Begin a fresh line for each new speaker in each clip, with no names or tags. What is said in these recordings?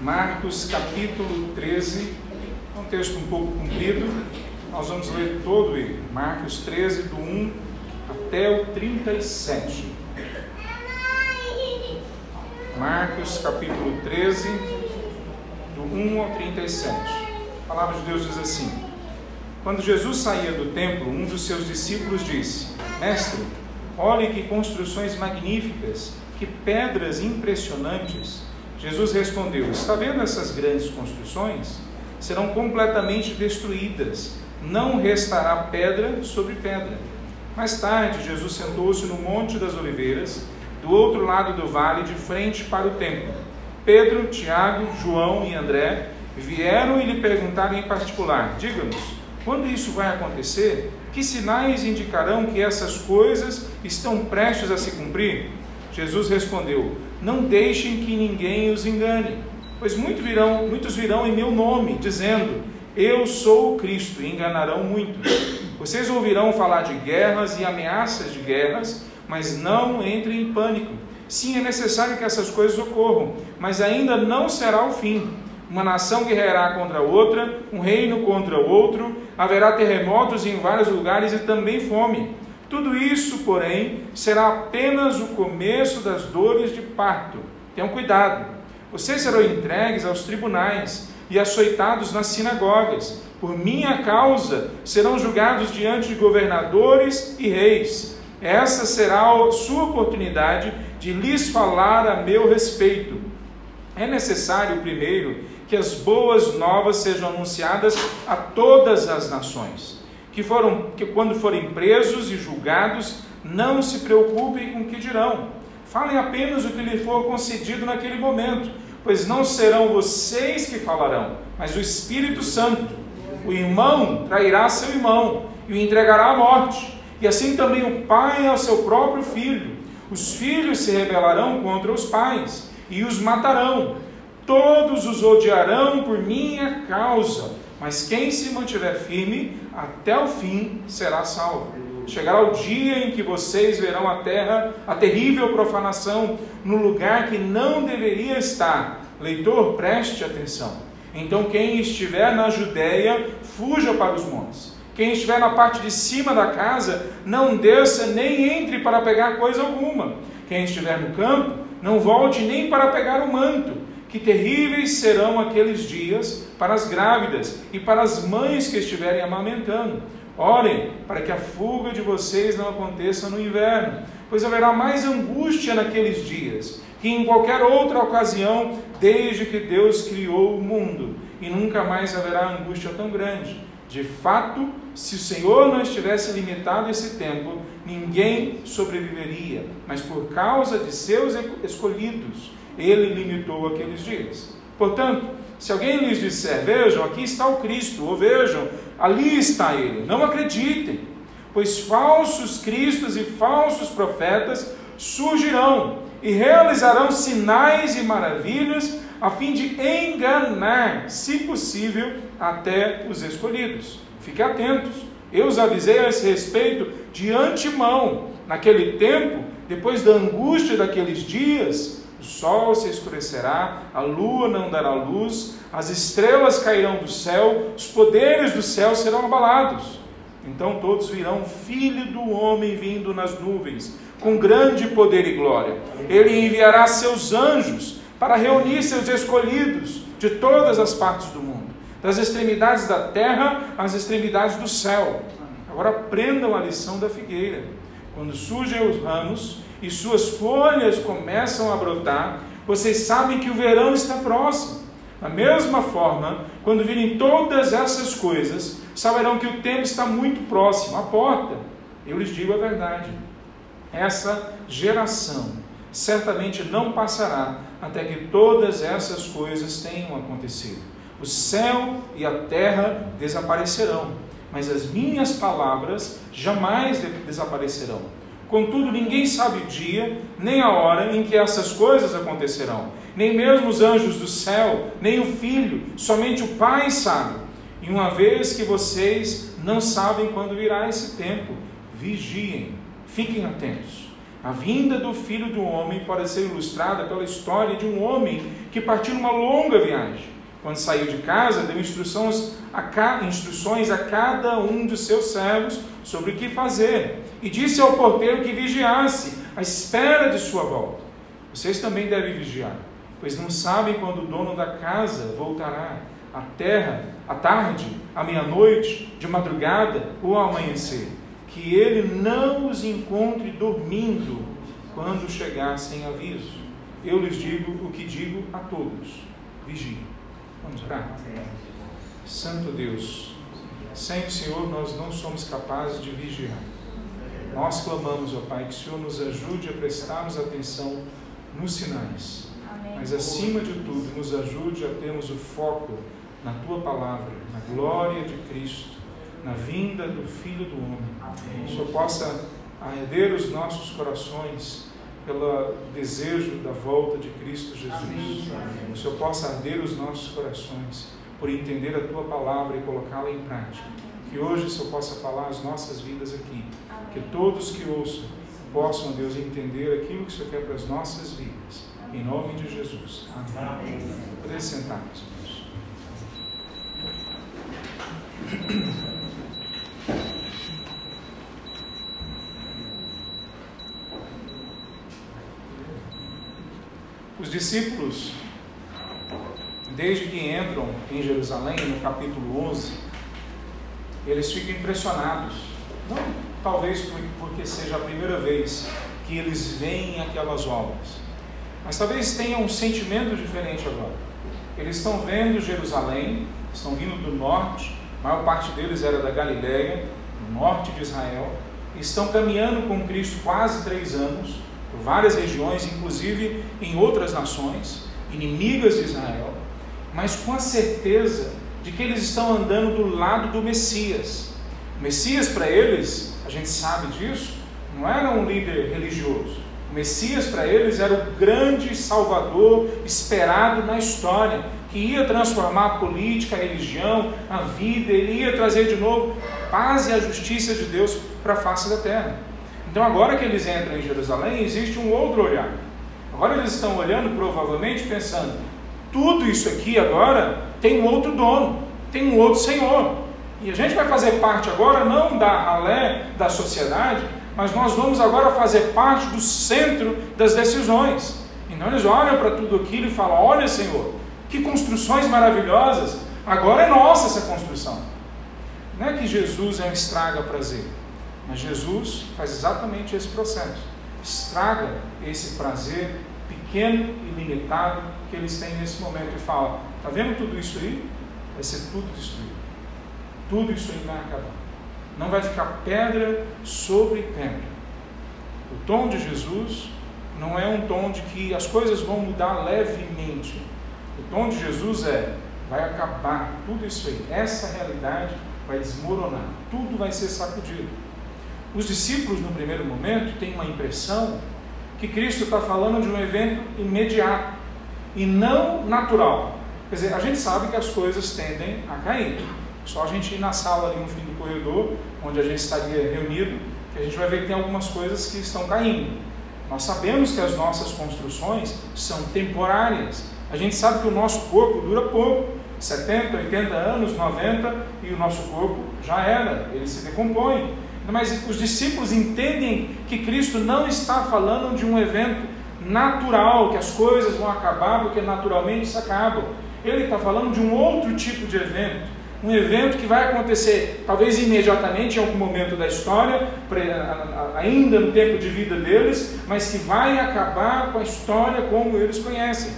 Marcos capítulo 13, é um texto um pouco comprido, nós vamos ler todo ele. Marcos 13, do 1 até o 37. Marcos capítulo 13, do 1 ao 37. A palavra de Deus diz assim: Quando Jesus saía do templo, um dos seus discípulos disse: Mestre, olhe que construções magníficas, que pedras impressionantes. Jesus respondeu: Está vendo essas grandes construções? Serão completamente destruídas, não restará pedra sobre pedra. Mais tarde, Jesus sentou-se no Monte das Oliveiras, do outro lado do vale, de frente para o templo. Pedro, Tiago, João e André vieram e lhe perguntaram em particular: Diga-nos, quando isso vai acontecer? Que sinais indicarão que essas coisas estão prestes a se cumprir? Jesus respondeu: Não deixem que ninguém os engane, pois muitos virão, muitos virão em meu nome, dizendo: Eu sou o Cristo, e enganarão muitos. Vocês ouvirão falar de guerras e ameaças de guerras, mas não entrem em pânico. Sim, é necessário que essas coisas ocorram, mas ainda não será o fim. Uma nação guerreará contra outra, um reino contra outro, haverá terremotos em vários lugares e também fome. Tudo isso, porém, será apenas o começo das dores de parto. Tenham cuidado. Vocês serão entregues aos tribunais e açoitados nas sinagogas. Por minha causa serão julgados diante de governadores e reis. Essa será a sua oportunidade de lhes falar a meu respeito. É necessário, primeiro, que as boas novas sejam anunciadas a todas as nações que foram que quando forem presos e julgados, não se preocupem com o que dirão. Falem apenas o que lhe for concedido naquele momento, pois não serão vocês que falarão, mas o Espírito Santo. O irmão trairá seu irmão e o entregará à morte, e assim também o pai ao seu próprio filho. Os filhos se rebelarão contra os pais e os matarão. Todos os odiarão por minha causa mas quem se mantiver firme até o fim será salvo. Chegará o dia em que vocês verão a terra, a terrível profanação, no lugar que não deveria estar. Leitor, preste atenção. Então, quem estiver na Judéia, fuja para os montes. Quem estiver na parte de cima da casa, não desça nem entre para pegar coisa alguma. Quem estiver no campo, não volte nem para pegar o manto que terríveis serão aqueles dias para as grávidas e para as mães que estiverem amamentando. Orem para que a fuga de vocês não aconteça no inverno, pois haverá mais angústia naqueles dias que em qualquer outra ocasião, desde que Deus criou o mundo, e nunca mais haverá angústia tão grande. De fato, se o Senhor não estivesse limitado esse tempo, ninguém sobreviveria, mas por causa de seus escolhidos, ele limitou aqueles dias. Portanto, se alguém lhes disser, vejam, aqui está o Cristo, ou vejam, ali está ele, não acreditem, pois falsos cristos e falsos profetas surgirão e realizarão sinais e maravilhas a fim de enganar, se possível, até os escolhidos. Fiquem atentos. Eu os avisei a esse respeito de antemão. Naquele tempo, depois da angústia daqueles dias, o sol se escurecerá, a lua não dará luz, as estrelas cairão do céu, os poderes do céu serão abalados. Então todos virão filho do homem vindo nas nuvens, com grande poder e glória. Ele enviará seus anjos para reunir seus escolhidos de todas as partes do mundo, das extremidades da terra às extremidades do céu. Agora aprendam a lição da figueira. Quando surgem os ramos, e suas folhas começam a brotar, vocês sabem que o verão está próximo. Da mesma forma, quando virem todas essas coisas, saberão que o tempo está muito próximo, à porta. Eu lhes digo a verdade. Essa geração certamente não passará até que todas essas coisas tenham acontecido. O céu e a terra desaparecerão, mas as minhas palavras jamais desaparecerão. Contudo, ninguém sabe o dia, nem a hora em que essas coisas acontecerão. Nem mesmo os anjos do céu, nem o filho, somente o Pai sabe. E uma vez que vocês não sabem quando virá esse tempo, vigiem, fiquem atentos. A vinda do Filho do Homem pode ser ilustrada pela história de um homem que partiu numa longa viagem. Quando saiu de casa, deu instruções a, ca... instruções a cada um de seus servos sobre o que fazer. E disse ao porteiro que vigiasse, à espera de sua volta. Vocês também devem vigiar, pois não sabem quando o dono da casa voltará à terra, à tarde, à meia-noite, de madrugada ou ao amanhecer. Que ele não os encontre dormindo quando chegar sem aviso. Eu lhes digo o que digo a todos: vigiem. Vamos orar? Santo Deus, sem o Senhor nós não somos capazes de vigiar. Nós clamamos, ó Pai, que o Senhor nos ajude a prestarmos atenção nos sinais. Mas acima de tudo, nos ajude a termos o foco na tua palavra, na glória de Cristo, na vinda do Filho do Homem. Que o Senhor possa arreder os nossos corações pelo desejo da volta de Cristo Jesus. Que o Senhor possa arder os nossos corações por entender a tua palavra e colocá-la em prática. Que hoje o Senhor possa falar as nossas vidas aqui que todos que ouçam possam, Deus, entender aquilo que o Senhor quer para as nossas vidas. Em nome de Jesus. Amém. Poder sentar, meus irmãos. Discípulos, desde que entram em Jerusalém, no capítulo 11, eles ficam impressionados. Não talvez porque seja a primeira vez que eles veem aquelas obras. Mas talvez tenham um sentimento diferente agora. Eles estão vendo Jerusalém, estão vindo do norte, a maior parte deles era da Galiléia, no norte de Israel, estão caminhando com Cristo quase três anos, por várias regiões, inclusive em outras nações, inimigas de Israel, mas com a certeza de que eles estão andando do lado do Messias. O Messias para eles a gente sabe disso, não era um líder religioso. O Messias para eles era o grande salvador esperado na história, que ia transformar a política, a religião, a vida, ele ia trazer de novo paz e a justiça de Deus para a face da terra. Então, agora que eles entram em Jerusalém, existe um outro olhar. Agora eles estão olhando, provavelmente, pensando: tudo isso aqui agora tem um outro dono, tem um outro Senhor. E a gente vai fazer parte agora não da ralé da sociedade, mas nós vamos agora fazer parte do centro das decisões. Então eles olham para tudo aquilo e falam: Olha, Senhor, que construções maravilhosas, agora é nossa essa construção. Não é que Jesus é um estraga prazer, mas Jesus faz exatamente esse processo. Estraga esse prazer pequeno e limitado que eles têm nesse momento e fala: Está vendo tudo isso aí? Vai ser tudo destruído. Tudo isso aí vai acabar. Não vai ficar pedra sobre pedra. O tom de Jesus não é um tom de que as coisas vão mudar levemente. O tom de Jesus é: vai acabar tudo isso aí. Essa realidade vai desmoronar. Tudo vai ser sacudido. Os discípulos, no primeiro momento, têm uma impressão que Cristo está falando de um evento imediato e não natural. Quer dizer, a gente sabe que as coisas tendem a cair. Só a gente ir na sala ali no fim do corredor, onde a gente estaria reunido, que a gente vai ver que tem algumas coisas que estão caindo. Nós sabemos que as nossas construções são temporárias. A gente sabe que o nosso corpo dura pouco 70, 80 anos, 90 e o nosso corpo já era, ele se decompõe. Mas os discípulos entendem que Cristo não está falando de um evento natural, que as coisas vão acabar porque naturalmente se acabam. Ele está falando de um outro tipo de evento um evento que vai acontecer talvez imediatamente em algum momento da história, ainda no tempo de vida deles, mas que vai acabar com a história como eles conhecem.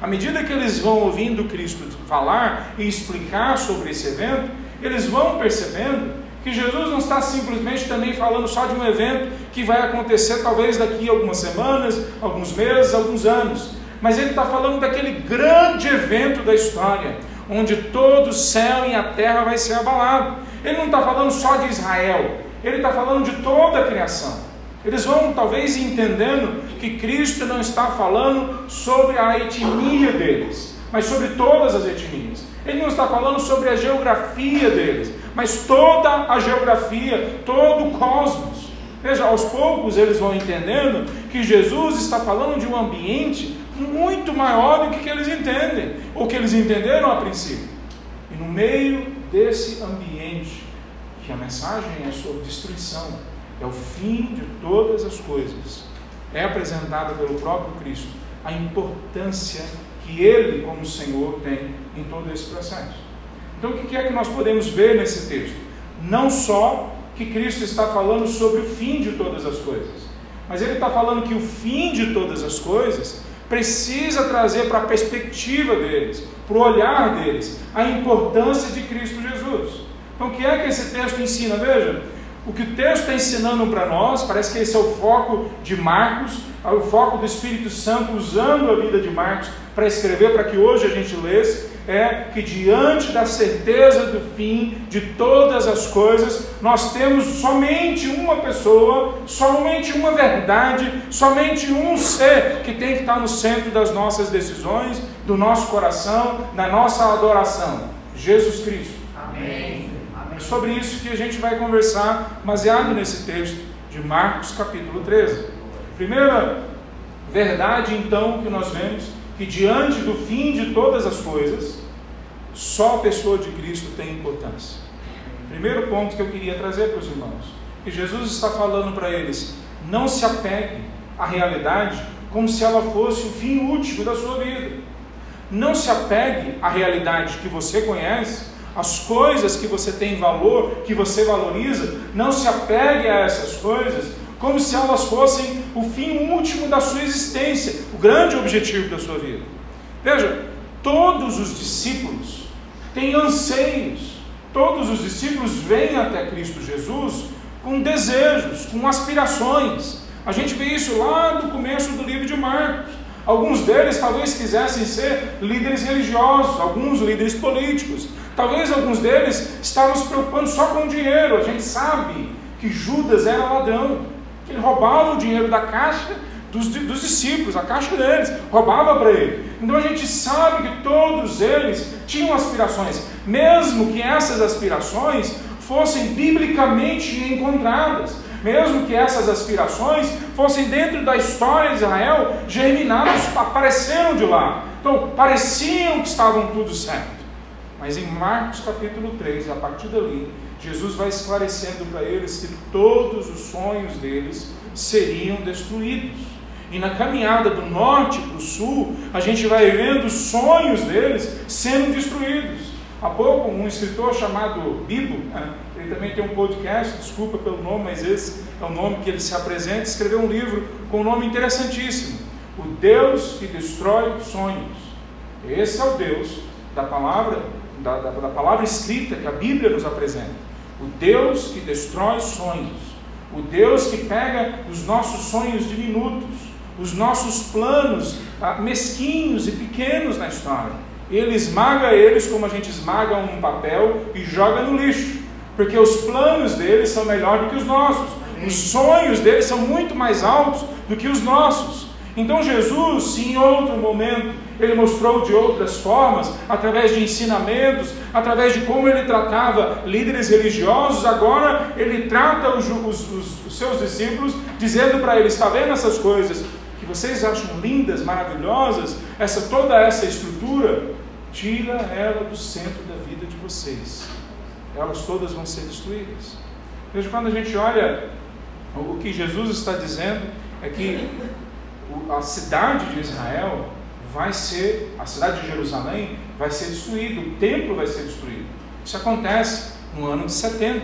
À medida que eles vão ouvindo Cristo falar e explicar sobre esse evento, eles vão percebendo que Jesus não está simplesmente também falando só de um evento que vai acontecer talvez daqui a algumas semanas, alguns meses, alguns anos, mas ele está falando daquele grande evento da história, onde todo o céu e a terra vai ser abalado. Ele não está falando só de Israel, ele está falando de toda a criação. Eles vão talvez entendendo que Cristo não está falando sobre a etnia deles, mas sobre todas as etnias. Ele não está falando sobre a geografia deles, mas toda a geografia, todo o cosmos. Veja, aos poucos eles vão entendendo que Jesus está falando de um ambiente muito maior do que, eles entendem, ou que eles entenderam a princípio. E no meio desse ambiente, que a mensagem é sobre destruição, é o fim de todas as coisas, é apresentada pelo próprio Cristo a importância que Ele, como Senhor, tem em todo esse processo. Então, o que é que nós podemos ver nesse texto? Não só que Cristo está falando sobre o fim de todas as coisas, mas Ele está falando que o fim de todas as coisas precisa trazer para a perspectiva deles, para o olhar deles, a importância de Cristo Jesus. Então, o que é que esse texto ensina? Veja, o que o texto está ensinando para nós, parece que esse é o foco de Marcos, é o foco do Espírito Santo usando a vida de Marcos para escrever, para que hoje a gente lesse, é que diante da certeza do fim de todas as coisas, nós temos somente uma pessoa, somente uma verdade, somente um ser que tem que estar no centro das nossas decisões, do nosso coração, da nossa adoração: Jesus Cristo.
Amém.
Sobre isso que a gente vai conversar, baseado nesse texto de Marcos, capítulo 13. Primeira verdade, então, que nós vemos que diante do fim de todas as coisas, só a pessoa de Cristo tem importância. Primeiro ponto que eu queria trazer para os irmãos, que Jesus está falando para eles: não se apegue à realidade como se ela fosse o fim último da sua vida. Não se apegue à realidade que você conhece, às coisas que você tem valor, que você valoriza. Não se apegue a essas coisas como se elas fossem o fim último da sua existência, o grande objetivo da sua vida. Veja, todos os discípulos têm anseios, todos os discípulos vêm até Cristo Jesus com desejos, com aspirações. A gente vê isso lá no começo do livro de Marcos. Alguns deles talvez quisessem ser líderes religiosos, alguns líderes políticos. Talvez alguns deles estavam se preocupando só com o dinheiro. A gente sabe que Judas era ladrão ele roubava o dinheiro da caixa dos, dos discípulos, a caixa deles, roubava para ele. Então a gente sabe que todos eles tinham aspirações, mesmo que essas aspirações fossem biblicamente encontradas, mesmo que essas aspirações fossem dentro da história de Israel germinadas, apareceram de lá. Então, pareciam que estavam tudo certo. Mas em Marcos capítulo 3, a partir dali, Jesus vai esclarecendo para eles que todos os sonhos deles seriam destruídos. E na caminhada do norte para o sul, a gente vai vendo os sonhos deles sendo destruídos. Há pouco, um escritor chamado Bibo, né, ele também tem um podcast, desculpa pelo nome, mas esse é o nome que ele se apresenta, escreveu um livro com um nome interessantíssimo: O Deus que Destrói Sonhos. Esse é o Deus da palavra, da, da, da palavra escrita que a Bíblia nos apresenta. O Deus que destrói sonhos, o Deus que pega os nossos sonhos diminutos, os nossos planos ah, mesquinhos e pequenos na história. Ele esmaga eles como a gente esmaga um papel e joga no lixo, porque os planos deles são melhores do que os nossos, os sonhos deles são muito mais altos do que os nossos. Então Jesus, se em outro momento ele mostrou de outras formas, através de ensinamentos, através de como ele tratava líderes religiosos, agora ele trata os, os, os seus discípulos, dizendo para eles: está vendo essas coisas que vocês acham lindas, maravilhosas, essa toda essa estrutura, tira ela do centro da vida de vocês. Elas todas vão ser destruídas. Veja, quando a gente olha o que Jesus está dizendo, é que a cidade de Israel vai ser, a cidade de Jerusalém vai ser destruída, o templo vai ser destruído. Isso acontece no ano de 70.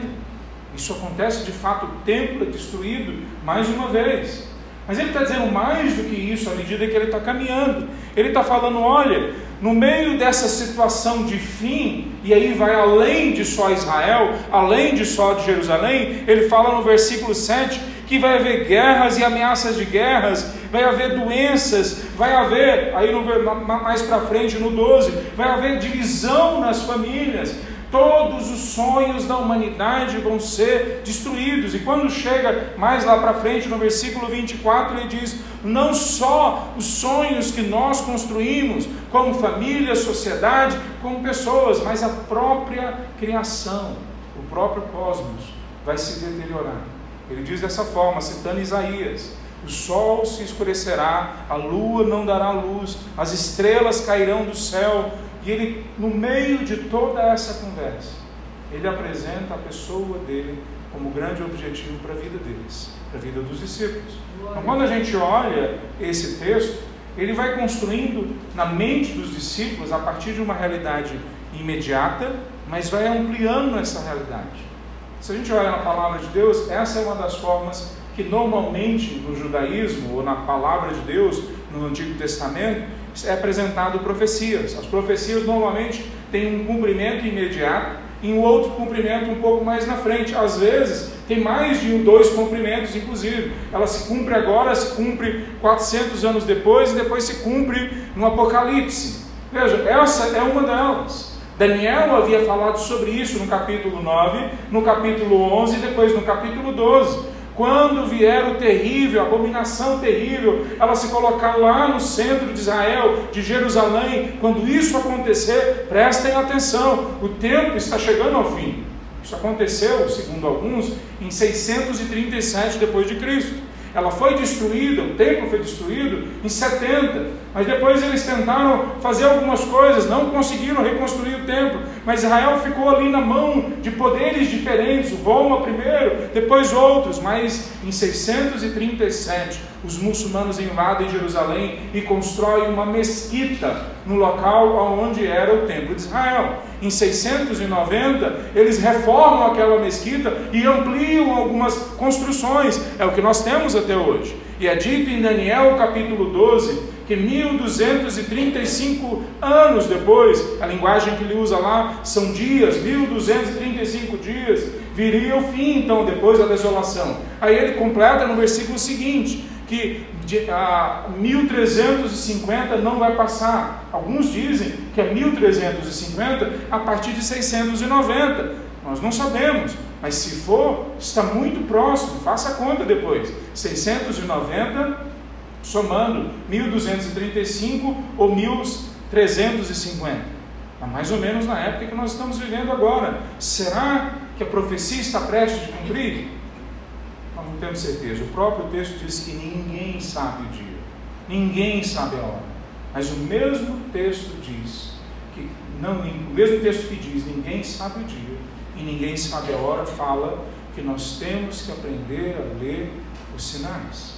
Isso acontece de fato, o templo é destruído mais uma vez. Mas ele está dizendo mais do que isso à medida que ele está caminhando. Ele está falando: olha, no meio dessa situação de fim, e aí vai além de só Israel, além de só de Jerusalém, ele fala no versículo 7 que vai haver guerras e ameaças de guerras, vai haver doenças, vai haver, aí no, mais para frente no 12, vai haver divisão nas famílias, todos os sonhos da humanidade vão ser destruídos. E quando chega mais lá para frente, no versículo 24, ele diz: não só os sonhos que nós construímos, como família, sociedade, como pessoas, mas a própria criação, o próprio cosmos vai se deteriorar. Ele diz dessa forma, citando Isaías: O sol se escurecerá, a lua não dará luz, as estrelas cairão do céu. E ele, no meio de toda essa conversa, ele apresenta a pessoa dele como grande objetivo para a vida deles, para a vida dos discípulos. Então, quando a gente olha esse texto, ele vai construindo na mente dos discípulos a partir de uma realidade imediata, mas vai ampliando essa realidade. Se a gente olha na palavra de Deus, essa é uma das formas que normalmente no judaísmo ou na palavra de Deus, no Antigo Testamento, é apresentado profecias. As profecias normalmente têm um cumprimento imediato e um outro cumprimento um pouco mais na frente. Às vezes, tem mais de dois cumprimentos, inclusive. Ela se cumpre agora, se cumpre 400 anos depois e depois se cumpre no Apocalipse. Veja, essa é uma delas. Daniel havia falado sobre isso no capítulo 9, no capítulo 11 e depois no capítulo 12. Quando vier o terrível, a abominação terrível, ela se colocar lá no centro de Israel, de Jerusalém, quando isso acontecer, prestem atenção, o tempo está chegando ao fim. Isso aconteceu, segundo alguns, em 637 depois de Cristo. Ela foi destruída, o templo foi destruído em 70, mas depois eles tentaram fazer algumas coisas, não conseguiram reconstruir o templo, mas Israel ficou ali na mão de poderes diferentes, Roma primeiro, depois outros, mas em 637 os muçulmanos invadem Jerusalém e constroem uma mesquita no local onde era o templo de Israel. Em 690, eles reformam aquela mesquita e ampliam algumas construções. É o que nós temos até hoje. E é dito em Daniel capítulo 12 que 1235 anos depois, a linguagem que ele usa lá são dias, 1235 dias, viria o fim então depois da desolação. Aí ele completa no versículo seguinte: que de, a 1350 não vai passar. Alguns dizem que é 1350 a partir de 690. Nós não sabemos, mas se for, está muito próximo. Faça a conta depois. 690 somando 1235 ou 1350. Tá mais ou menos na época que nós estamos vivendo agora. Será que a profecia está prestes de cumprir? Não temos certeza. O próprio texto diz que ninguém sabe o dia, ninguém sabe a hora. Mas o mesmo texto diz que não, o mesmo texto que diz ninguém sabe o dia e ninguém sabe a hora fala que nós temos que aprender a ler os sinais.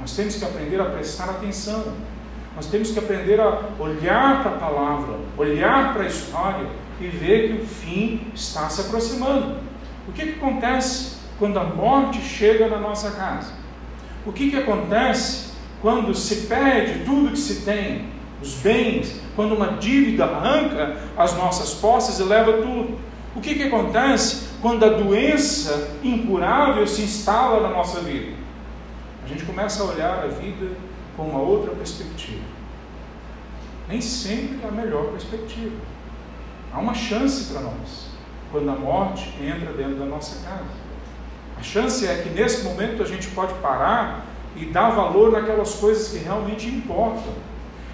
Nós temos que aprender a prestar atenção. Nós temos que aprender a olhar para a palavra, olhar para a história e ver que o fim está se aproximando. O que, que acontece quando a morte chega na nossa casa? O que, que acontece quando se perde tudo que se tem, os bens, quando uma dívida arranca as nossas posses e leva tudo? O que, que acontece quando a doença incurável se instala na nossa vida? A gente começa a olhar a vida com uma outra perspectiva. Nem sempre é a melhor perspectiva. Há uma chance para nós quando a morte entra dentro da nossa casa. A chance é que nesse momento a gente pode parar e dar valor naquelas coisas que realmente importam.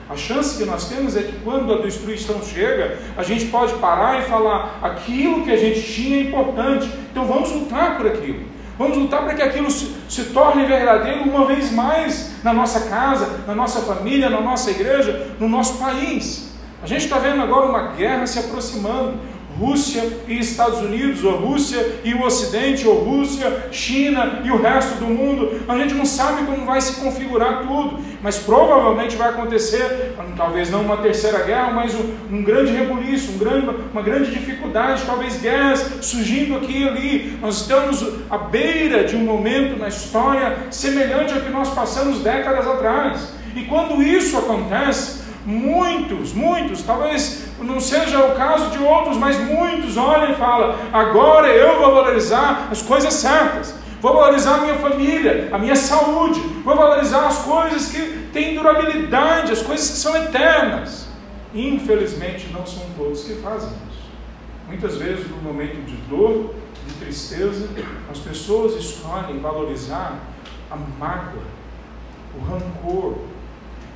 A chance que nós temos é que quando a destruição chega, a gente pode parar e falar: aquilo que a gente tinha é importante, então vamos lutar por aquilo. Vamos lutar para que aquilo se, se, torne verdadeiro uma vez mais na nossa casa, na nossa família, na nossa igreja, no nosso país. A gente está vendo agora uma guerra se aproximando, Rússia e Estados Unidos, ou Rússia e o Ocidente, ou Rússia, China e o resto do mundo. A gente não sabe como vai se configurar tudo, mas provavelmente vai acontecer, talvez não uma terceira guerra, mas um, um grande rebuliço, um grande, uma grande dificuldade, talvez guerras surgindo aqui e ali. Nós estamos à beira de um momento na história semelhante ao que nós passamos décadas atrás. E quando isso acontece, muitos, muitos, talvez não seja o caso de outros, mas muitos olham e falam: agora eu vou valorizar as coisas certas, vou valorizar a minha família, a minha saúde, vou valorizar as coisas que têm durabilidade, as coisas que são eternas. Infelizmente, não são todos que fazem isso. Muitas vezes, no momento de dor, de tristeza, as pessoas escolhem valorizar a mágoa, o rancor,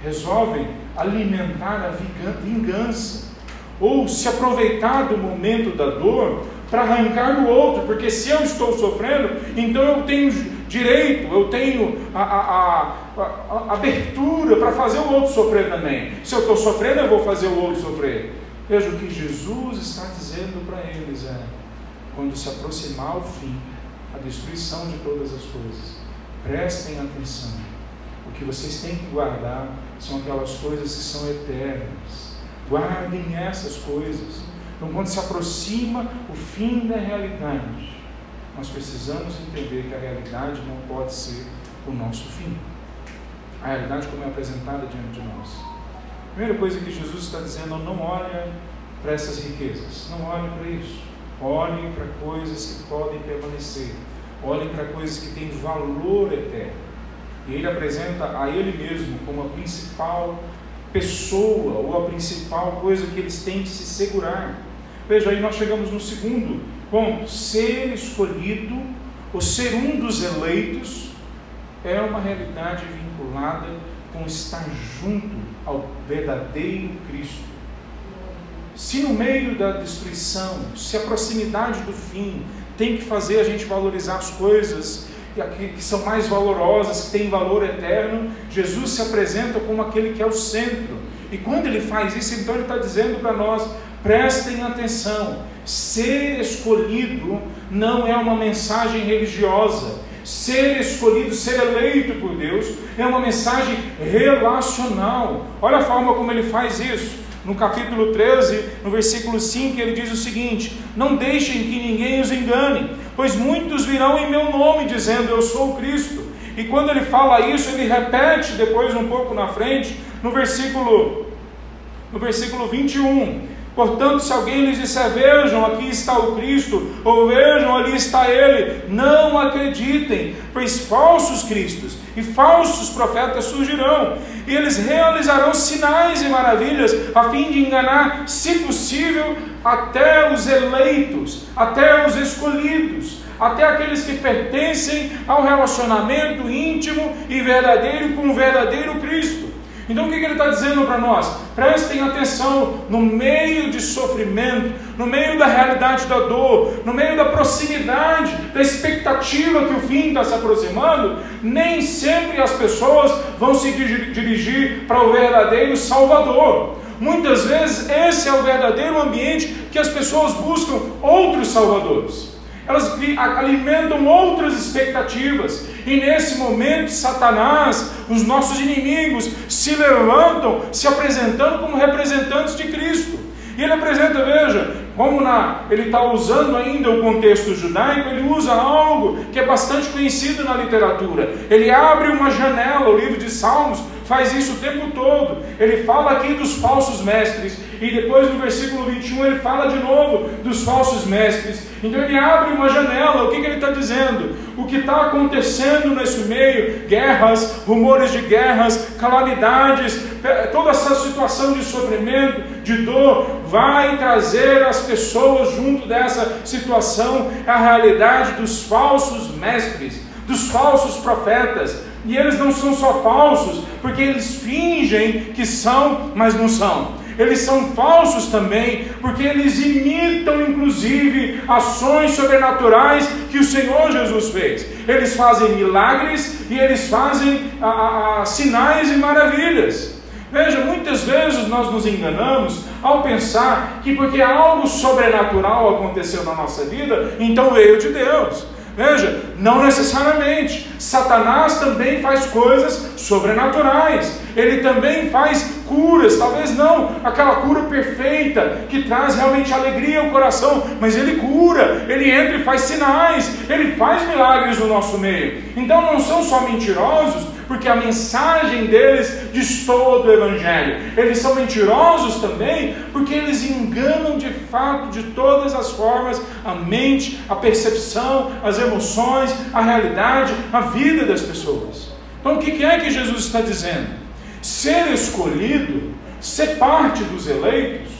resolvem alimentar a vingança ou se aproveitar do momento da dor para arrancar do outro, porque se eu estou sofrendo, então eu tenho direito, eu tenho a, a, a, a abertura para fazer o outro sofrer também. Se eu estou sofrendo, eu vou fazer o outro sofrer. Veja o que Jesus está dizendo para eles é: quando se aproximar o fim, a destruição de todas as coisas, prestem atenção. O que vocês têm que guardar são aquelas coisas que são eternas. Guardem essas coisas. Então, quando se aproxima o fim da realidade, nós precisamos entender que a realidade não pode ser o nosso fim. A realidade como é apresentada diante de nós. A primeira coisa que Jesus está dizendo, não olhe para essas riquezas, não olhe para isso. Olhem para coisas que podem permanecer. Olhem para coisas que têm valor eterno. E ele apresenta a ele mesmo como a principal pessoa ou a principal coisa que eles têm que se segurar. Veja, aí nós chegamos no segundo ponto: ser escolhido ou ser um dos eleitos é uma realidade vinculada com estar junto ao verdadeiro Cristo. Se no meio da destruição, se a proximidade do fim tem que fazer a gente valorizar as coisas que são mais valorosas, que têm valor eterno, Jesus se apresenta como aquele que é o centro. E quando ele faz isso, então ele está dizendo para nós: prestem atenção, ser escolhido não é uma mensagem religiosa. Ser escolhido, ser eleito por Deus, é uma mensagem relacional. Olha a forma como ele faz isso. No capítulo 13, no versículo 5, ele diz o seguinte: Não deixem que ninguém os engane, pois muitos virão em meu nome, dizendo Eu sou o Cristo. E quando ele fala isso, ele repete depois, um pouco na frente, no versículo, no versículo 21. Portanto, se alguém lhes disser, vejam, aqui está o Cristo, ou vejam, ali está Ele, não acreditem, pois falsos cristos e falsos profetas surgirão, e eles realizarão sinais e maravilhas, a fim de enganar, se possível, até os eleitos, até os escolhidos, até aqueles que pertencem ao relacionamento íntimo e verdadeiro com o verdadeiro Cristo. Então o que, ele está dizendo para nós? Prestem atenção no meio de sofrimento, no meio da realidade da dor, no meio da proximidade, da expectativa que o fim está se aproximando, nem sempre as pessoas vão se dirigir para o verdadeiro Salvador. Muitas vezes esse é o verdadeiro ambiente que as pessoas buscam outros salvadores elas alimentam outras expectativas, e nesse momento, Satanás, os nossos inimigos, se levantam, se apresentando como representantes de Cristo. E ele apresenta, veja, como na, ele está usando ainda o contexto judaico, ele usa algo que é bastante conhecido na literatura. Ele abre uma janela, o livro de Salmos faz isso o tempo todo. Ele fala aqui dos falsos mestres, e depois no versículo 21 ele fala de novo dos falsos mestres. Então ele abre uma janela, o que, que ele está dizendo? O que está acontecendo nesse meio, guerras, rumores de guerras, calamidades, toda essa situação de sofrimento, de dor, vai trazer as pessoas junto dessa situação a realidade dos falsos mestres, dos falsos profetas. E eles não são só falsos, porque eles fingem que são, mas não são eles são falsos também, porque eles imitam inclusive ações sobrenaturais que o Senhor Jesus fez. Eles fazem milagres e eles fazem sinais e maravilhas. Veja, muitas vezes nós nos enganamos ao pensar que porque algo sobrenatural aconteceu na nossa vida, então veio de Deus. Veja, não necessariamente. Satanás também faz coisas sobrenaturais. Ele também faz curas, talvez não aquela cura perfeita que traz realmente alegria ao coração, mas ele cura, ele entra e faz sinais, ele faz milagres no nosso meio. Então não são só mentirosos, porque a mensagem deles destoa do Evangelho. Eles são mentirosos também, porque eles enganam de fato, de todas as formas, a mente, a percepção, as emoções, a realidade, a vida das pessoas. Então, o que é que Jesus está dizendo? Ser escolhido, ser parte dos eleitos,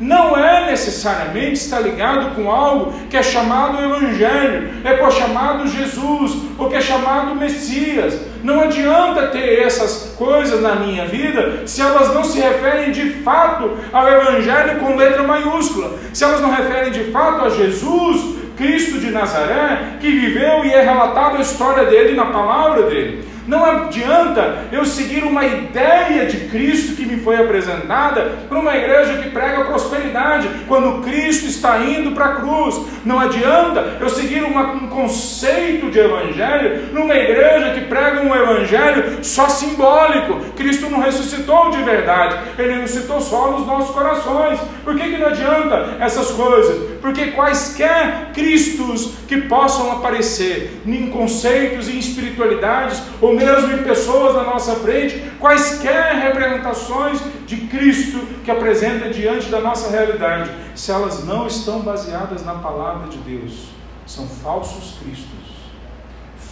não é necessariamente estar ligado com algo que é chamado Evangelho, é chamado Jesus, ou que é chamado Messias. Não adianta ter essas coisas na minha vida se elas não se referem de fato ao Evangelho com letra maiúscula, se elas não referem de fato a Jesus, Cristo de Nazaré, que viveu e é relatada a história dele na palavra dele. Não adianta eu seguir uma ideia de Cristo que me foi apresentada para uma igreja que prega prosperidade, quando Cristo está indo para a cruz. Não adianta eu seguir uma, um conceito de evangelho numa igreja que prega um evangelho só simbólico. Cristo não ressuscitou de verdade, ele ressuscitou só nos nossos corações. Por que, que não adianta essas coisas? Porque quaisquer Cristos que possam aparecer em conceitos e espiritualidades ou mesmo em pessoas na nossa frente, quaisquer representações de Cristo que apresenta diante da nossa realidade, se elas não estão baseadas na palavra de Deus, são falsos cristos,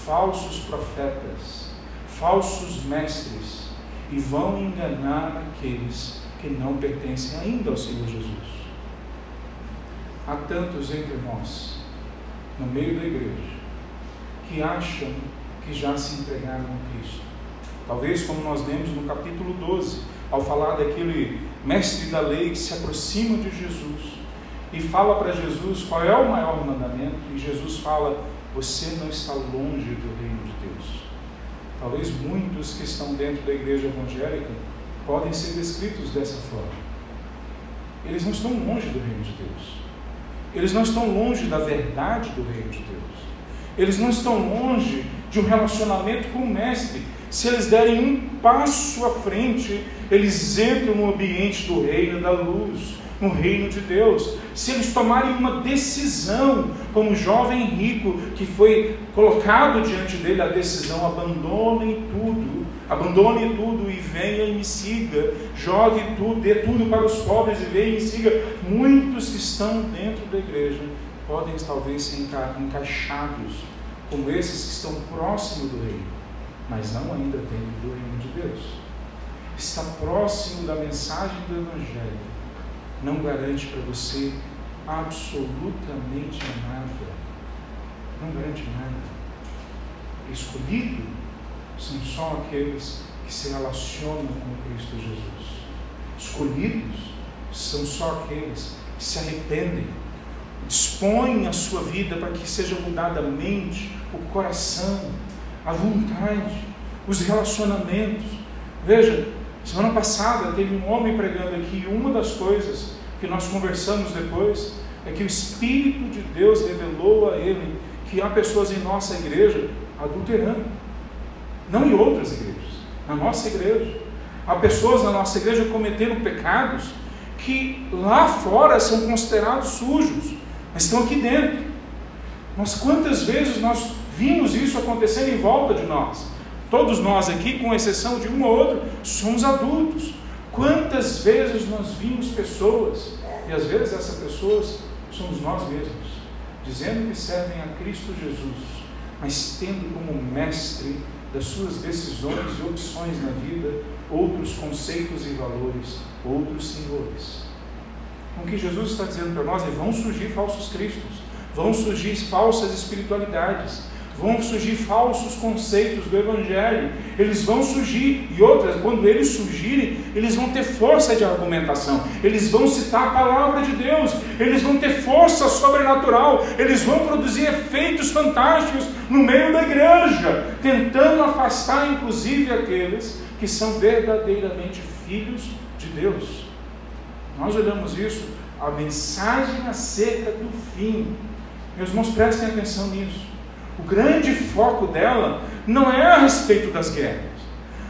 falsos profetas, falsos mestres e vão enganar aqueles que não pertencem ainda ao Senhor Jesus. Há tantos entre nós, no meio da igreja, que acham que já se entregaram a Cristo. Talvez, como nós lemos no capítulo 12, ao falar daquele mestre da lei que se aproxima de Jesus e fala para Jesus qual é o maior mandamento, e Jesus fala: Você não está longe do reino de Deus. Talvez muitos que estão dentro da igreja evangélica podem ser descritos dessa forma. Eles não estão longe do reino de Deus. Eles não estão longe da verdade do reino de Deus. Eles não estão longe de um relacionamento com o Mestre. Se eles derem um passo à frente, eles entram no ambiente do reino da luz, no reino de Deus. Se eles tomarem uma decisão, como o jovem rico que foi colocado diante dele a decisão, abandonem tudo, abandone tudo e venha e me siga, jogue tudo, dê tudo para os pobres e venha e me siga. Muitos que estão dentro da igreja podem talvez ser encaixados como esses que estão próximo do reino, mas não ainda dentro do reino de Deus. Está próximo da mensagem do Evangelho, não garante para você absolutamente nada. Não garante nada. Escolhido são só aqueles que se relacionam com Cristo Jesus. Escolhidos são só aqueles que se arrependem, dispõem a sua vida para que seja mudada a mente, o coração, a vontade, os relacionamentos. Veja, semana passada teve um homem pregando aqui, e uma das coisas que nós conversamos depois é que o Espírito de Deus revelou a ele que há pessoas em nossa igreja adulterando, não em outras igrejas, na nossa igreja. Há pessoas na nossa igreja cometendo pecados que lá fora são considerados sujos, mas estão aqui dentro. Mas quantas vezes nós vimos isso acontecendo em volta de nós? Todos nós aqui, com exceção de um ou outro, somos adultos. Quantas vezes nós vimos pessoas, e às vezes essas pessoas somos nós mesmos, dizendo que servem a Cristo Jesus, mas tendo como mestre das suas decisões e opções na vida outros conceitos e valores, outros senhores. O que Jesus está dizendo para nós é: vão surgir falsos cristos vão surgir falsas espiritualidades, vão surgir falsos conceitos do Evangelho, eles vão surgir, e outras, quando eles surgirem, eles vão ter força de argumentação, eles vão citar a palavra de Deus, eles vão ter força sobrenatural, eles vão produzir efeitos fantásticos no meio da igreja, tentando afastar inclusive aqueles que são verdadeiramente filhos de Deus. Nós olhamos isso, a mensagem acerca do fim. Meus irmãos, prestem atenção nisso. O grande foco dela não é a respeito das guerras,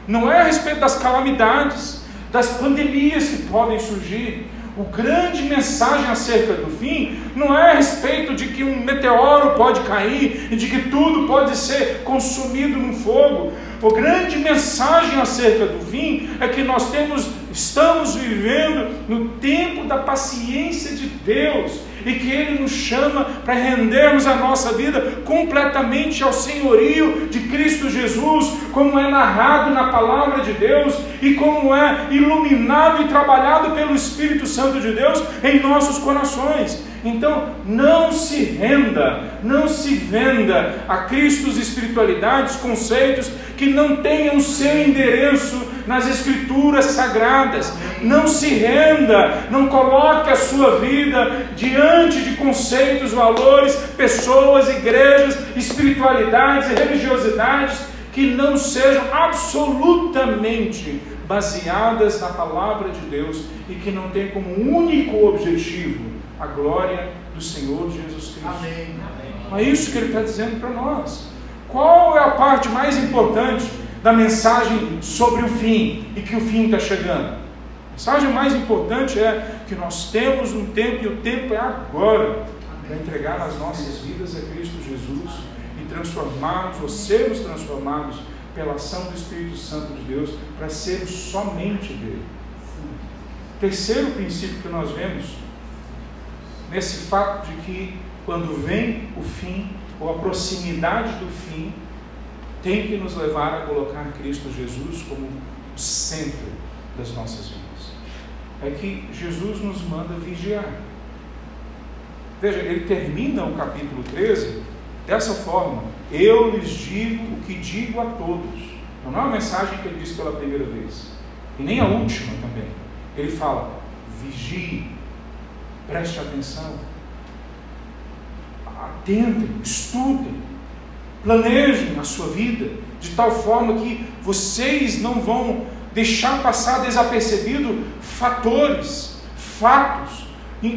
não é a respeito das calamidades, das pandemias que podem surgir. O grande mensagem acerca do fim não é a respeito de que um meteoro pode cair e de que tudo pode ser consumido no fogo. A grande mensagem acerca do fim é que nós temos, estamos vivendo no tempo da paciência de Deus e que Ele nos chama para rendermos a nossa vida completamente ao senhorio de Cristo Jesus, como é narrado na palavra de Deus e como é iluminado e trabalhado pelo Espírito Santo de Deus em nossos corações. Então, não se renda, não se venda a Cristos, espiritualidades, conceitos que não tenham seu endereço nas Escrituras sagradas. Não se renda, não coloque a sua vida diante de conceitos, valores, pessoas, igrejas, espiritualidades e religiosidades que não sejam absolutamente baseadas na palavra de Deus e que não tenham como único objetivo a glória do Senhor Jesus Cristo. Amém. É isso que ele está dizendo para nós. Qual é a parte mais importante da mensagem sobre o fim e que o fim está chegando? A mensagem mais importante é que nós temos um tempo e o tempo é agora para entregar as nossas vidas a Cristo Jesus e transformarmos ou sermos transformados pela ação do Espírito Santo de Deus para sermos somente dele. Terceiro princípio que nós vemos nesse fato de que quando vem o fim ou a proximidade do fim, tem que nos levar a colocar Cristo Jesus como o centro das nossas vidas. É que Jesus nos manda vigiar. Veja, ele termina o capítulo 13 dessa forma: Eu lhes digo o que digo a todos. Então, não é uma mensagem que ele diz pela primeira vez, e nem a última também. Ele fala: vigie, preste atenção, atentem, estudem, planejem a sua vida de tal forma que vocês não vão deixar passar desapercebido fatores, fatos,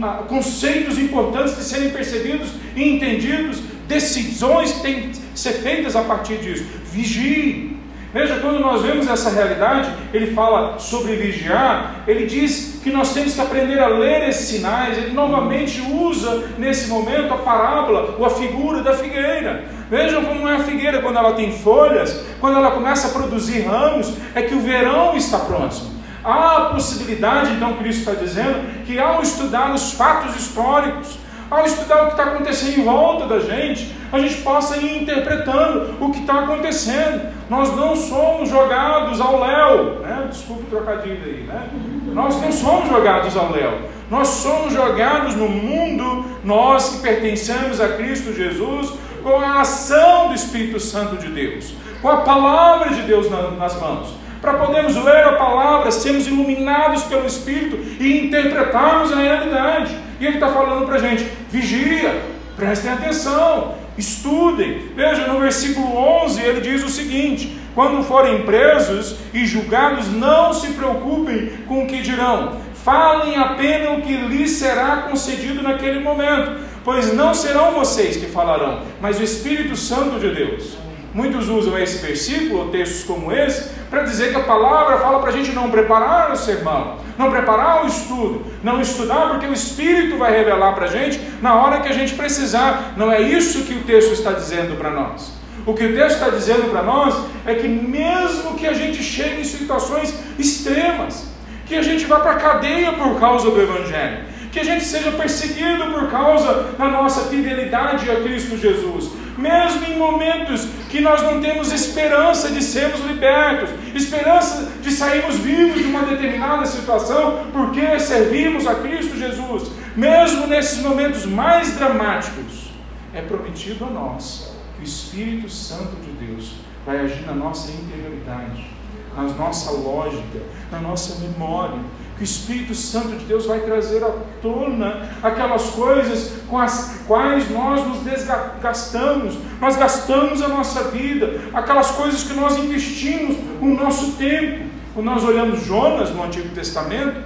ah, conceitos importantes de serem percebidos e entendidos, decisões que têm que ser feitas a partir disso. Vigie. Veja, quando nós vemos essa realidade, ele fala sobre vigiar, ele diz que nós temos que aprender a ler esses sinais, ele novamente usa nesse momento a parábola ou a figura da figueira. Vejam como é a figueira quando ela tem folhas, quando ela começa a produzir ramos, é que o verão está próximo. Há a possibilidade, então, Cristo está dizendo, que ao estudar os fatos históricos, ao estudar o que está acontecendo em volta da gente, a gente possa ir interpretando o que está acontecendo. Nós não somos jogados ao léu, né? desculpe o trocadilho aí, né? Nós não somos jogados ao léu, nós somos jogados no mundo, nós que pertencemos a Cristo Jesus, com a ação do Espírito Santo de Deus, com a palavra de Deus nas mãos. Para podermos ler a palavra, sermos iluminados pelo Espírito e interpretarmos a realidade. E ele está falando para a gente: vigia, prestem atenção, estudem. Veja, no versículo 11 ele diz o seguinte: quando forem presos e julgados, não se preocupem com o que dirão, falem apenas o que lhes será concedido naquele momento, pois não serão vocês que falarão, mas o Espírito Santo de Deus. Muitos usam esse versículo, ou textos como esse, para dizer que a palavra fala para a gente não preparar o sermão, não preparar o estudo, não estudar, porque o Espírito vai revelar para a gente na hora que a gente precisar. Não é isso que o texto está dizendo para nós. O que o texto está dizendo para nós é que, mesmo que a gente chegue em situações extremas, que a gente vá para a cadeia por causa do Evangelho, que a gente seja perseguido por causa da nossa fidelidade a Cristo Jesus, mesmo em momentos que nós não temos esperança de sermos libertos, esperança de sairmos vivos de uma determinada situação, porque servimos a Cristo Jesus, mesmo nesses momentos mais dramáticos, é prometido a nós que o Espírito Santo de Deus vai agir na nossa interioridade, na nossa lógica, na nossa memória o Espírito Santo de Deus vai trazer à tona aquelas coisas com as quais nós nos desgastamos, nós gastamos a nossa vida, aquelas coisas que nós investimos o nosso tempo. Quando nós olhamos Jonas no Antigo Testamento,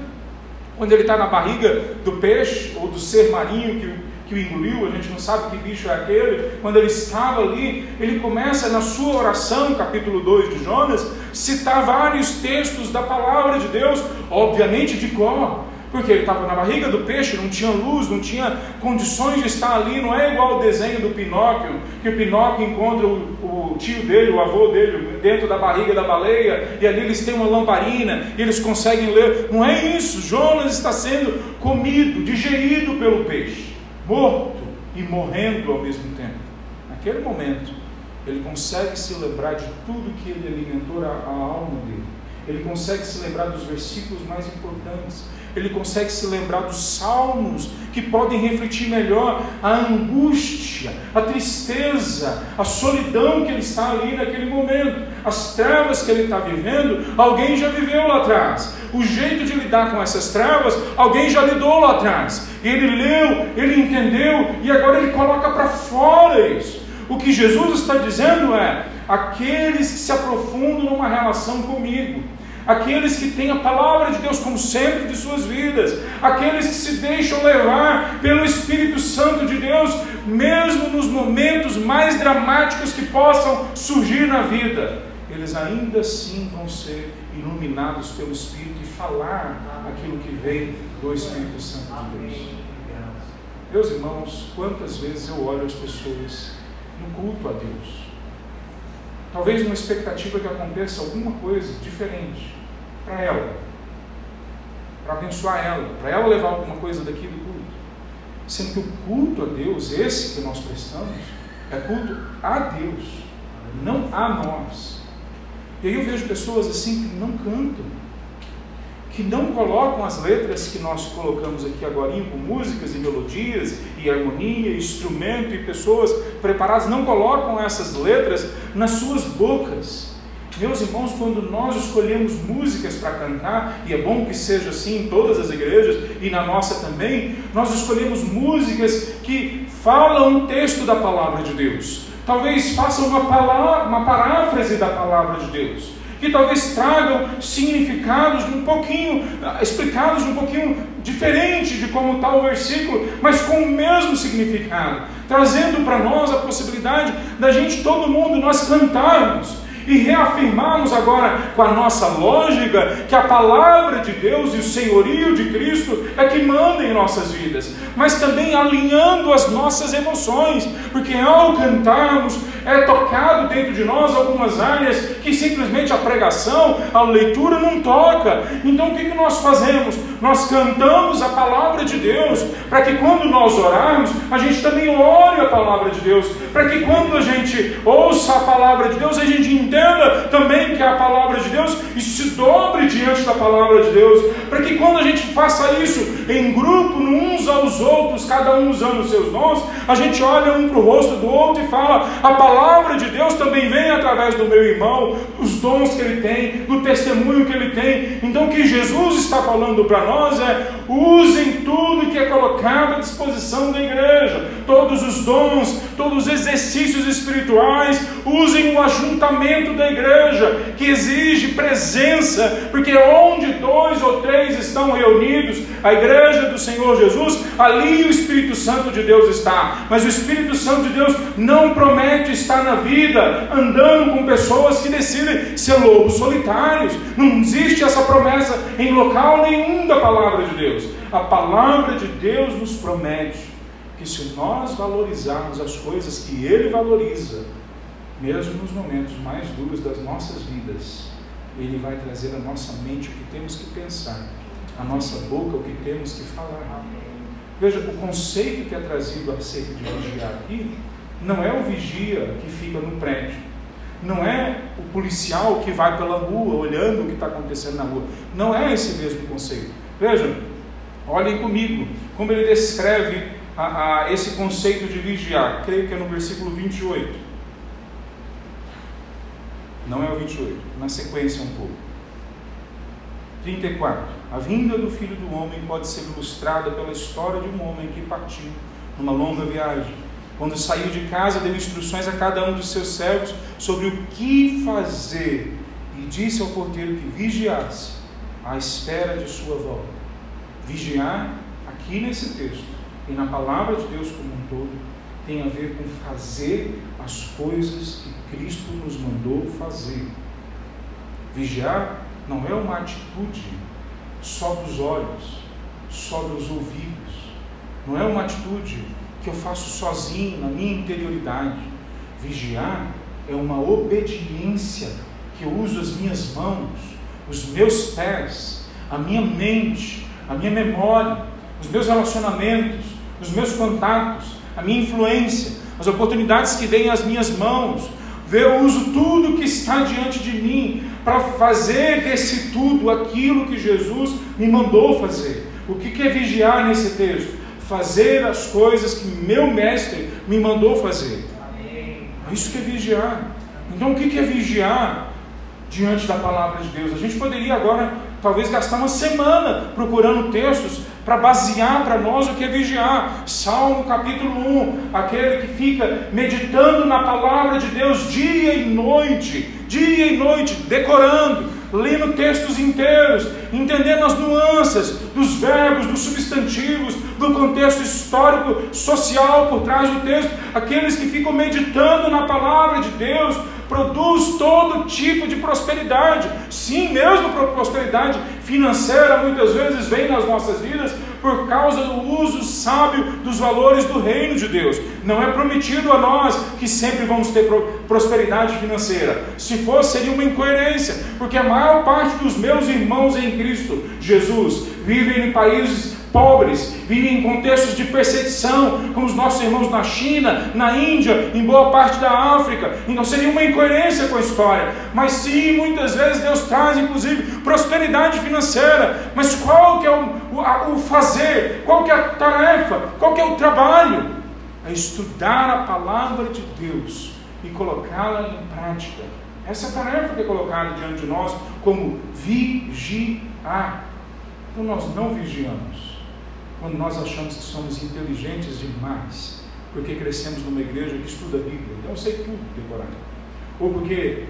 quando ele está na barriga do peixe ou do ser marinho que que o engoliu, a gente não sabe que bicho é aquele. Quando ele estava ali, ele começa na sua oração, capítulo 2 de Jonas, citar vários textos da palavra de Deus, obviamente de cor, porque ele estava na barriga do peixe, não tinha luz, não tinha condições de estar ali, não é igual o desenho do Pinóquio, que o Pinóquio encontra o, o tio dele, o avô dele, dentro da barriga da baleia, e ali eles têm uma lamparina, e eles conseguem ler. Não é isso, Jonas está sendo comido, digerido pelo peixe morto e morrendo ao mesmo tempo. Naquele momento, ele consegue se lembrar de tudo que ele alimentou a, a alma dele. Ele consegue se lembrar dos versículos mais importantes. ele consegue se lembrar dos salmos que podem refletir melhor a angústia, a tristeza, a solidão que ele está ali naquele momento, as trevas que ele está vivendo, alguém já viveu lá atrás. O jeito de lidar com essas trevas, alguém já lidou lá atrás. Ele leu, ele entendeu e agora ele coloca para fora isso. O que Jesus está dizendo é: aqueles que se aprofundam numa relação comigo, aqueles que têm a palavra de Deus como centro de suas vidas, aqueles que se deixam levar pelo Espírito Santo de Deus, mesmo nos momentos mais dramáticos que possam surgir na vida, eles ainda assim vão ser iluminados pelo Espírito falar aquilo que vem do Espírito Santo de Deus. Meus irmãos, quantas vezes eu olho as pessoas no culto a Deus. Talvez uma expectativa que aconteça alguma coisa diferente para ela, para abençoar ela, para ela levar alguma coisa daqui do culto. Sendo que o culto a Deus, esse que nós prestamos, é culto a Deus, não a nós. E aí eu vejo pessoas assim que não cantam, que não colocam as letras que nós colocamos aqui agora com músicas e melodias e harmonia, instrumento e pessoas preparadas, não colocam essas letras nas suas bocas. Meus irmãos, quando nós escolhemos músicas para cantar, e é bom que seja assim em todas as igrejas e na nossa também, nós escolhemos músicas que falam o texto da palavra de Deus. Talvez façam uma, palavra, uma paráfrase da palavra de Deus que talvez tragam significados um pouquinho, ah, explicados um pouquinho diferente de como está o versículo, mas com o mesmo significado, trazendo para nós a possibilidade da gente, todo mundo, nós cantarmos e reafirmarmos agora com a nossa lógica que a palavra de Deus e o senhorio de Cristo é que manda em nossas vidas, mas também alinhando as nossas emoções, porque ao cantarmos é tocado dentro de nós algumas áreas que simplesmente a pregação, a leitura não toca. Então o que, que nós fazemos? Nós cantamos a palavra de Deus, para que quando nós orarmos, a gente também ore a palavra de Deus, para que quando a gente ouça a palavra de Deus, a gente entenda também que é a palavra de Deus e se dobre diante da palavra de Deus, para que quando a gente faça isso em grupo, uns aos outros, cada um usando os seus dons, a gente olha um para o rosto do outro e fala: a palavra de Deus também vem através do meu irmão, os dons que ele tem, do testemunho que ele tem. Então, o que Jesus está falando para nós é usem tudo que é colocado à disposição da igreja, todos os dons, todos os exercícios espirituais, usem o ajuntamento da igreja, que exige presença, porque onde dois ou três estão reunidos, a igreja do Senhor Jesus, ali o Espírito Santo de Deus está. Mas o Espírito Santo de Deus não promete estar na vida andando com pessoas que decidem ser lobos solitários. Não existe essa promessa em local nenhum da palavra de Deus. A palavra de Deus nos promete que se nós valorizarmos as coisas que Ele valoriza, mesmo nos momentos mais duros das nossas vidas, Ele vai trazer à nossa mente o que temos que pensar, à nossa boca o que temos que falar. Veja, o conceito que é trazido acerca de vigiar aqui não é o vigia que fica no prédio, não é o policial que vai pela rua olhando o que está acontecendo na rua, não é esse mesmo conceito. Vejam, olhem comigo como ele descreve a, a esse conceito de vigiar. Creio que é no versículo 28. Não é o 28, na sequência um pouco. 34. A vinda do Filho do Homem pode ser ilustrada pela história de um homem que partiu numa longa viagem. Quando saiu de casa, deu instruções a cada um dos seus servos sobre o que fazer e disse ao porteiro que vigiasse à espera de sua volta. Vigiar, aqui nesse texto e na palavra de Deus como um todo, tem a ver com fazer as coisas que Cristo nos mandou fazer. Vigiar não é uma atitude só dos olhos, só dos ouvidos, não é uma atitude que eu faço sozinho, na minha interioridade. Vigiar é uma obediência que eu uso as minhas mãos, os meus pés, a minha mente, a minha memória, os meus relacionamentos, os meus contatos, a minha influência, as oportunidades que vêm às minhas mãos. Eu uso tudo que está diante de mim para fazer desse tudo aquilo que Jesus me mandou fazer. O que é vigiar nesse texto? Fazer as coisas que meu mestre me mandou fazer. É isso que é vigiar. Então, o que é vigiar diante da palavra de Deus? A gente poderia agora, talvez, gastar uma semana procurando textos para basear para nós o que é vigiar. Salmo capítulo 1, aquele que fica meditando na palavra de Deus dia e noite, dia e noite, decorando, lendo textos inteiros, entendendo as nuances dos verbos, dos substantivos, do contexto histórico, social por trás do texto, aqueles que ficam meditando na palavra de Deus, produz todo tipo de prosperidade. Sim, mesmo prosperidade financeira muitas vezes vem nas nossas vidas por causa do uso sábio dos valores do reino de Deus. Não é prometido a nós que sempre vamos ter prosperidade financeira. Se fosse, seria uma incoerência, porque a maior parte dos meus irmãos em Cristo Jesus vivem em países pobres, vivem em contextos de perseguição, como os nossos irmãos na China, na Índia, em boa parte da África. Então seria uma incoerência com a história. Mas sim, muitas vezes Deus traz, inclusive, prosperidade financeira. Mas qual que é o, o, o fazer? Qual que é a tarefa? Qual que é o trabalho? É estudar a palavra de Deus e colocá-la em prática. Essa é a tarefa que é colocada diante de nós como vigiar. Então nós não vigiamos quando nós achamos que somos inteligentes demais, porque crescemos numa igreja que estuda a Bíblia, então eu sei tudo decorado. Ou porque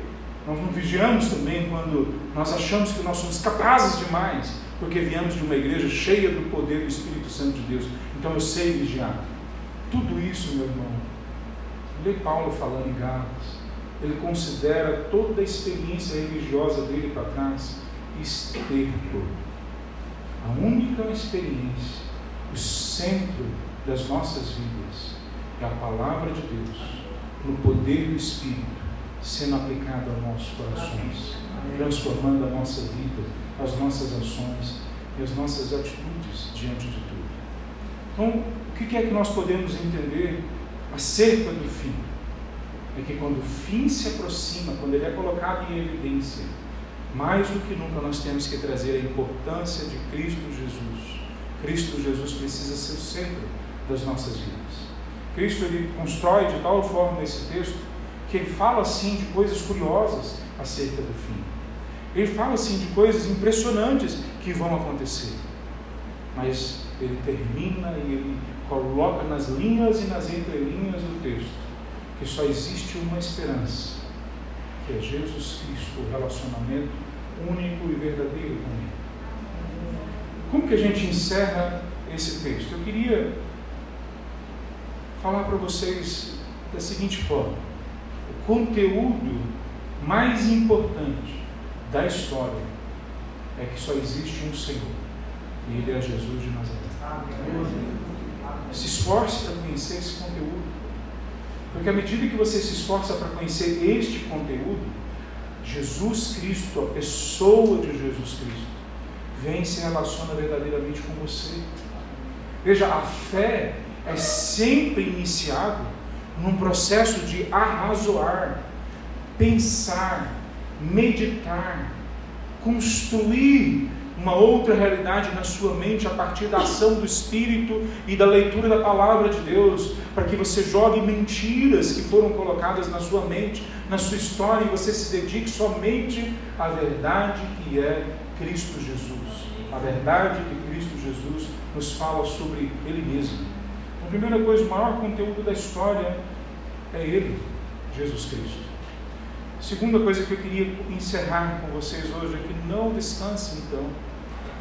nós não vigiamos também quando nós achamos que nós somos capazes demais, porque viemos de uma igreja cheia do poder do Espírito Santo de Deus. Então eu sei vigiar. Tudo isso, meu irmão, lê Paulo falando em Gálatas. Ele considera toda a experiência religiosa dele para trás esterco. A única experiência o centro das nossas vidas é a palavra de Deus, no poder do Espírito, sendo aplicada aos nossos corações, transformando a nossa vida, as nossas ações e as nossas atitudes diante de tudo. Então, o que é que nós podemos entender acerca do fim? É que quando o fim se aproxima, quando ele é colocado em evidência, mais do que nunca nós temos que trazer a importância de Cristo Jesus Cristo Jesus precisa ser o centro das nossas vidas. Cristo ele constrói de tal forma nesse texto que ele fala assim de coisas curiosas acerca do fim. Ele fala assim de coisas impressionantes que vão acontecer. Mas ele termina e ele coloca nas linhas e nas entrelinhas do texto que só existe uma esperança, que é Jesus Cristo, o relacionamento único e verdadeiro com Ele. Como que a gente encerra esse texto? Eu queria falar para vocês da seguinte forma: o conteúdo mais importante da história é que só existe um Senhor, e Ele é Jesus de Nazaré. Se esforce para conhecer esse conteúdo, porque à medida que você se esforça para conhecer este conteúdo, Jesus Cristo, a pessoa de Jesus Cristo, vem e se relaciona verdadeiramente com você. Veja, a fé é sempre iniciada num processo de arrazoar, pensar, meditar, construir uma outra realidade na sua mente a partir da ação do Espírito e da leitura da palavra de Deus, para que você jogue mentiras que foram colocadas na sua mente, na sua história, e você se dedique somente à verdade que é Cristo Jesus a verdade que Cristo Jesus nos fala sobre Ele mesmo. A primeira coisa, o maior conteúdo da história é Ele, Jesus Cristo. Segunda coisa que eu queria encerrar com vocês hoje é que não descanse então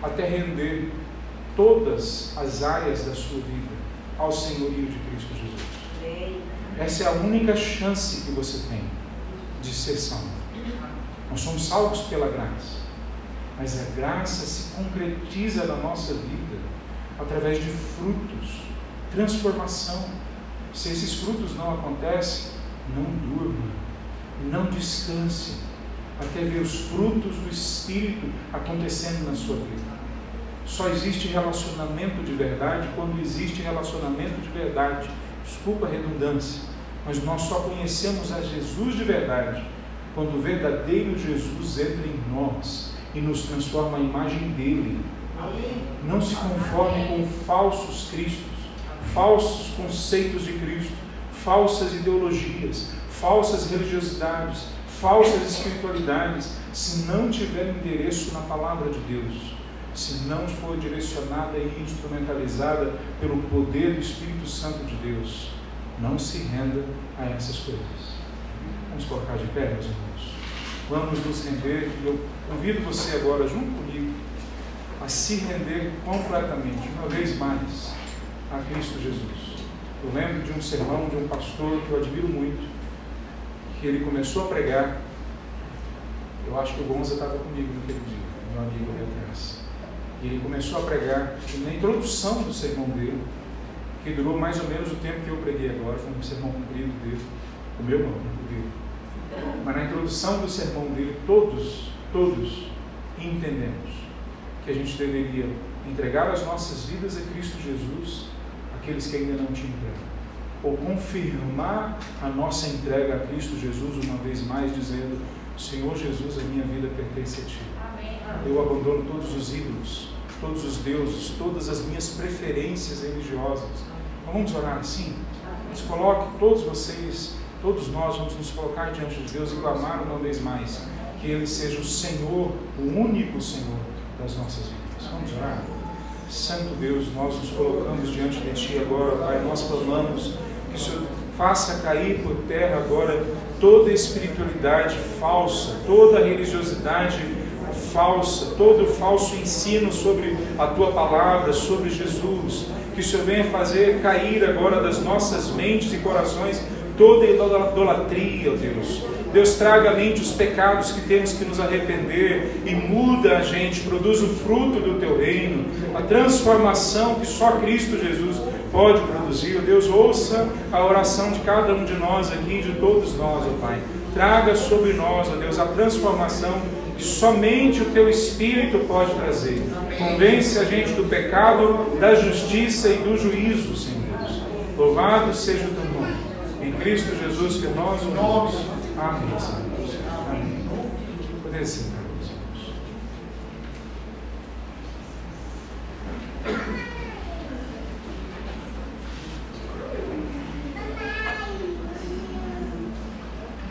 até render todas as áreas da sua vida ao senhorio de Cristo Jesus. Essa é a única chance que você tem de ser salvo. Nós somos salvos pela graça mas a graça se concretiza na nossa vida através de frutos, transformação. Se esses frutos não acontecem, não durma, não descanse, até ver os frutos do Espírito acontecendo na sua vida. Só existe relacionamento de verdade quando existe relacionamento de verdade. Desculpa a redundância, mas nós só conhecemos a Jesus de verdade quando o verdadeiro Jesus entra em nós e nos transforma à imagem dele. Não se conforme com falsos cristos, falsos conceitos de Cristo, falsas ideologias, falsas religiosidades, falsas espiritualidades, se não tiver endereço na palavra de Deus, se não for direcionada e instrumentalizada pelo poder do Espírito Santo de Deus, não se renda a essas coisas. Vamos colocar de pé, meus irmãos. Vamos nos render. Eu convido você agora, junto comigo, a se render completamente, uma vez mais, a Cristo Jesus. Eu lembro de um sermão de um pastor que eu admiro muito, que ele começou a pregar. Eu acho que o Gonza estava comigo naquele dia, meu amigo atrás. E ele começou a pregar, e na introdução do sermão dele, que durou mais ou menos o tempo que eu preguei agora, foi um sermão comprido dele, o meu o dele. Mas na introdução do sermão dele, todos, todos entendemos que a gente deveria entregar as nossas vidas a Cristo Jesus, aqueles que ainda não te entregam, ou confirmar a nossa entrega a Cristo Jesus uma vez mais, dizendo: Senhor Jesus, a minha vida pertence a Ti. Eu abandono todos os ídolos, todos os deuses, todas as minhas preferências religiosas. Vamos orar assim? Nos coloque, todos vocês, todos nós vamos nos colocar diante de Deus e clamar uma vez mais que Ele seja o Senhor, o único Senhor das nossas vidas. Vamos orar? Santo Deus, nós nos colocamos diante de Ti agora, Pai. Nós clamamos que o Senhor faça cair por terra agora toda espiritualidade falsa, toda religiosidade falsa, todo falso ensino sobre a Tua palavra, sobre Jesus. Que o Senhor venha fazer cair agora das nossas mentes e corações toda idolatria, Deus Deus traga à mente os pecados que temos que nos arrepender e muda a gente, produz o fruto do teu reino, a transformação que só Cristo Jesus pode produzir. Deus, ouça a oração de cada um de nós aqui, de todos nós, ó Pai. Traga sobre nós, ó Deus, a transformação que somente o teu Espírito pode trazer. Convence a gente do pecado, da justiça e do juízo, Senhor. Louvado seja o teu Cristo Jesus que nós o Amém. Amém. Poder